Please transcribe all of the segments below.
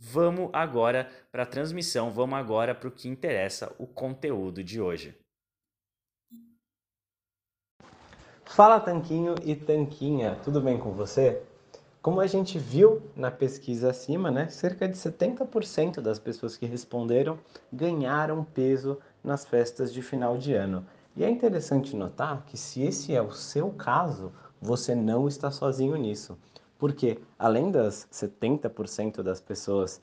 Vamos agora para a transmissão, vamos agora para o que interessa, o conteúdo de hoje. Fala Tanquinho e Tanquinha, tudo bem com você? Como a gente viu na pesquisa acima, né, cerca de 70% das pessoas que responderam ganharam peso nas festas de final de ano. E é interessante notar que se esse é o seu caso, você não está sozinho nisso. Porque além das 70% das pessoas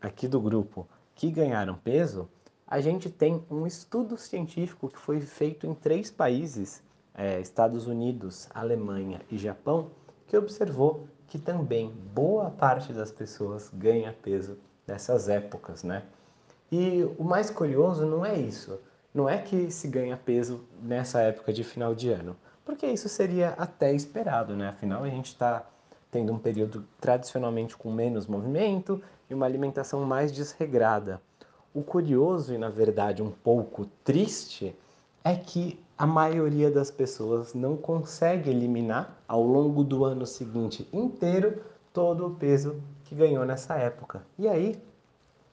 aqui do grupo que ganharam peso, a gente tem um estudo científico que foi feito em três países, é, Estados Unidos, Alemanha e Japão, que observou que também boa parte das pessoas ganha peso nessas épocas, né? E o mais curioso não é isso, não é que se ganha peso nessa época de final de ano, porque isso seria até esperado, né? Afinal, a gente está tendo um período tradicionalmente com menos movimento e uma alimentação mais desregrada. O curioso e, na verdade, um pouco triste é que a maioria das pessoas não consegue eliminar ao longo do ano seguinte inteiro todo o peso que ganhou nessa época. E aí,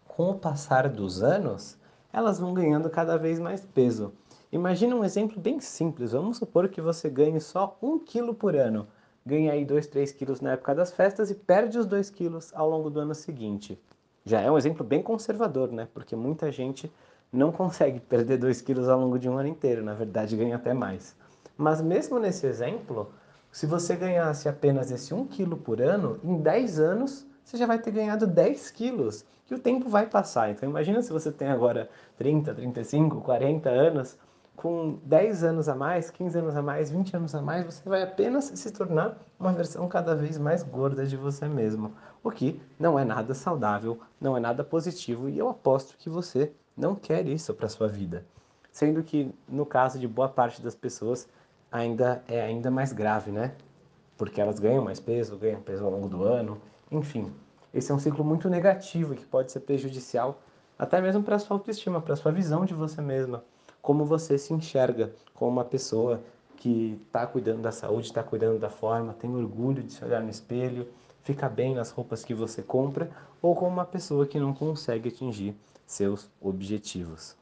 com o passar dos anos, elas vão ganhando cada vez mais peso. Imagina um exemplo bem simples. Vamos supor que você ganhe só um quilo por ano ganha aí 2, 3 quilos na época das festas e perde os 2 quilos ao longo do ano seguinte. Já é um exemplo bem conservador, né? Porque muita gente não consegue perder 2 quilos ao longo de um ano inteiro, na verdade ganha até mais. Mas mesmo nesse exemplo, se você ganhasse apenas esse 1 quilo por ano, em 10 anos você já vai ter ganhado 10 quilos, que o tempo vai passar. Então imagina se você tem agora 30, 35, 40 anos, com 10 anos a mais, 15 anos a mais, 20 anos a mais, você vai apenas se tornar uma versão cada vez mais gorda de você mesmo. O que não é nada saudável, não é nada positivo e eu aposto que você não quer isso para sua vida. Sendo que no caso de boa parte das pessoas ainda é ainda mais grave, né? Porque elas ganham mais peso, ganham peso ao longo do ano, enfim. Esse é um ciclo muito negativo que pode ser prejudicial até mesmo para sua autoestima, para sua visão de você mesma como você se enxerga como uma pessoa que está cuidando da saúde, está cuidando da forma, tem orgulho de se olhar no espelho, fica bem nas roupas que você compra, ou como uma pessoa que não consegue atingir seus objetivos.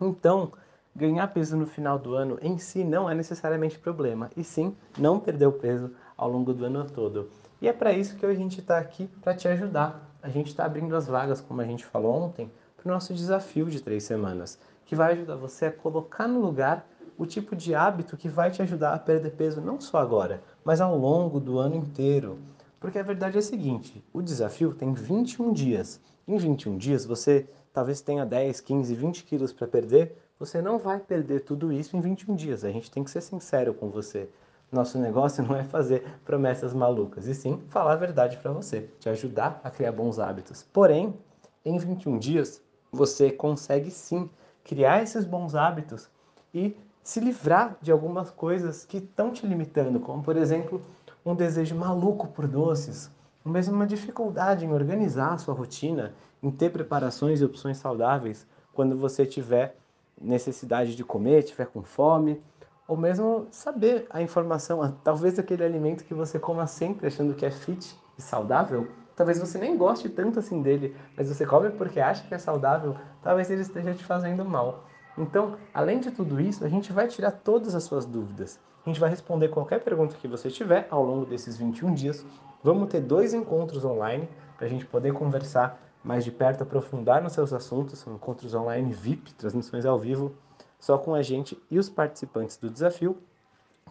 Então, ganhar peso no final do ano em si não é necessariamente problema, e sim não perder o peso ao longo do ano todo. E é para isso que a gente está aqui para te ajudar. A gente está abrindo as vagas, como a gente falou ontem, para o nosso desafio de três semanas que vai ajudar você a colocar no lugar o tipo de hábito que vai te ajudar a perder peso não só agora, mas ao longo do ano inteiro. Porque a verdade é a seguinte: o desafio tem 21 dias. Em 21 dias você talvez tenha 10, 15, 20 quilos para perder. Você não vai perder tudo isso em 21 dias. A gente tem que ser sincero com você. Nosso negócio não é fazer promessas malucas, e sim falar a verdade para você, te ajudar a criar bons hábitos. Porém, em 21 dias, você consegue sim criar esses bons hábitos e se livrar de algumas coisas que estão te limitando, como por exemplo, um desejo maluco por doces, ou mesmo uma dificuldade em organizar a sua rotina, em ter preparações e opções saudáveis quando você tiver necessidade de comer, tiver com fome, ou mesmo saber a informação, talvez aquele alimento que você coma sempre achando que é fit e saudável, talvez você nem goste tanto assim dele, mas você come porque acha que é saudável, talvez ele esteja te fazendo mal. Então, além de tudo isso, a gente vai tirar todas as suas dúvidas. A gente vai responder qualquer pergunta que você tiver ao longo desses 21 dias. Vamos ter dois encontros online para a gente poder conversar mais de perto, aprofundar nos seus assuntos. São encontros online VIP, transmissões ao vivo, só com a gente e os participantes do desafio.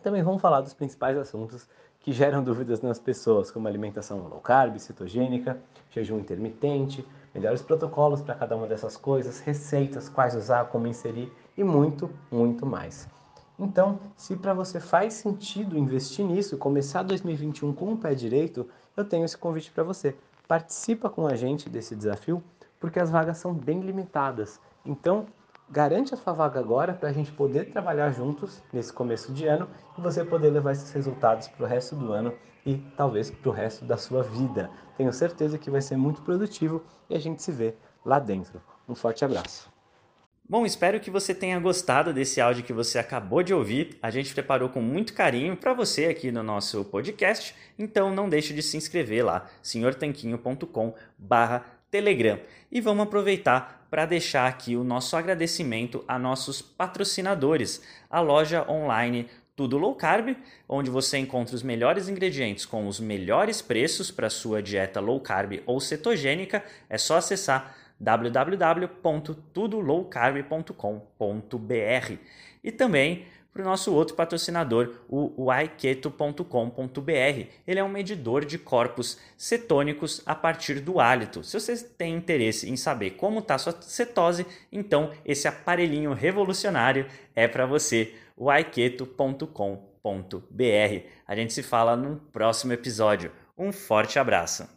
Também vamos falar dos principais assuntos que geram dúvidas nas pessoas, como alimentação low carb, cetogênica, jejum intermitente, melhores protocolos para cada uma dessas coisas, receitas, quais usar, como inserir e muito, muito mais. Então, se para você faz sentido investir nisso, começar 2021 com o pé direito, eu tenho esse convite para você. Participa com a gente desse desafio, porque as vagas são bem limitadas. Então, garante a sua vaga agora para a gente poder trabalhar juntos nesse começo de ano e você poder levar esses resultados para o resto do ano e talvez para o resto da sua vida. Tenho certeza que vai ser muito produtivo e a gente se vê lá dentro. Um forte abraço. Bom, espero que você tenha gostado desse áudio que você acabou de ouvir. A gente preparou com muito carinho para você aqui no nosso podcast, então não deixe de se inscrever lá, senhortanquinho.com/telegram. E vamos aproveitar para deixar aqui o nosso agradecimento a nossos patrocinadores, a loja online Tudo Low Carb, onde você encontra os melhores ingredientes com os melhores preços para sua dieta low carb ou cetogênica. É só acessar www.tudolowcarb.com.br e também para o nosso outro patrocinador, o yketo.com.br. Ele é um medidor de corpos cetônicos a partir do hálito. Se você tem interesse em saber como está sua cetose, então esse aparelhinho revolucionário é para você, o. A gente se fala no próximo episódio. Um forte abraço!